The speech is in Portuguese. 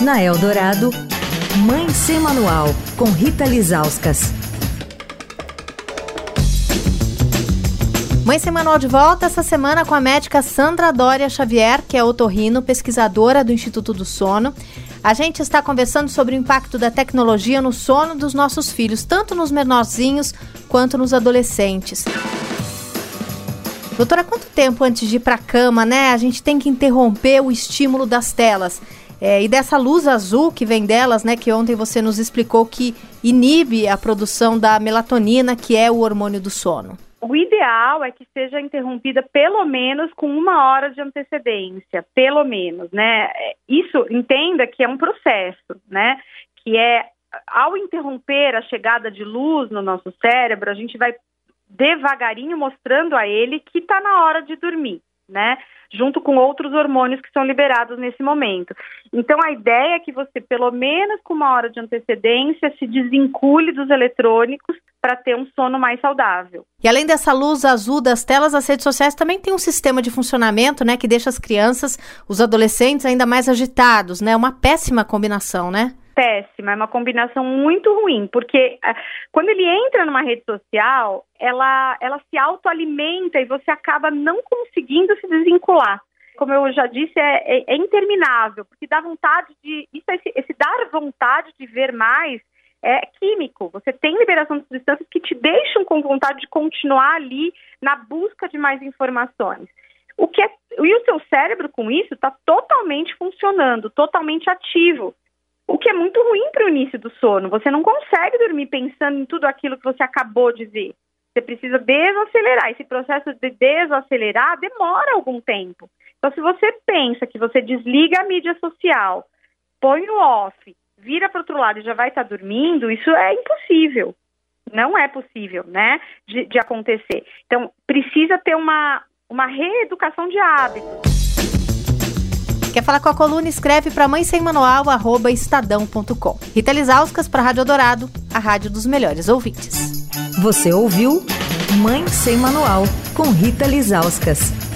Na Eldorado, Mãe Sem Manual, com Rita Lizauskas. Mãe Sem Manual de volta essa semana com a médica Sandra Dória Xavier, que é otorrino, pesquisadora do Instituto do Sono. A gente está conversando sobre o impacto da tecnologia no sono dos nossos filhos, tanto nos menorzinhos quanto nos adolescentes. Doutora, quanto tempo antes de ir para a cama, né, a gente tem que interromper o estímulo das telas? É, e dessa luz azul que vem delas, né, que ontem você nos explicou que inibe a produção da melatonina, que é o hormônio do sono. O ideal é que seja interrompida pelo menos com uma hora de antecedência, pelo menos, né? É, isso entenda que é um processo, né? Que é ao interromper a chegada de luz no nosso cérebro, a gente vai devagarinho mostrando a ele que está na hora de dormir, né? junto com outros hormônios que são liberados nesse momento. Então, a ideia é que você, pelo menos com uma hora de antecedência, se desvincule dos eletrônicos para ter um sono mais saudável. E além dessa luz azul das telas, as redes sociais também têm um sistema de funcionamento, né, que deixa as crianças, os adolescentes ainda mais agitados, né? Uma péssima combinação, né? Péssima, é uma combinação muito ruim, porque uh, quando ele entra numa rede social, ela, ela se autoalimenta e você acaba não conseguindo se desvincular. Como eu já disse, é, é, é interminável, porque dá vontade de. Isso, esse, esse dar vontade de ver mais é químico. Você tem liberação de substâncias que te deixam com vontade de continuar ali na busca de mais informações. O que é, e o seu cérebro com isso está totalmente funcionando, totalmente ativo. O que é muito ruim para o início do sono. Você não consegue dormir pensando em tudo aquilo que você acabou de ver. Você precisa desacelerar. Esse processo de desacelerar demora algum tempo. Então, se você pensa que você desliga a mídia social, põe no off, vira para outro lado e já vai estar tá dormindo, isso é impossível. Não é possível, né, de, de acontecer. Então, precisa ter uma, uma reeducação de hábitos. Quer falar com a coluna? Escreve para mãe sem manual, arroba estadão.com. Rita Lisauskas para Rádio Dourado, a rádio dos melhores ouvintes. Você ouviu Mãe Sem Manual, com Rita Lisauskas.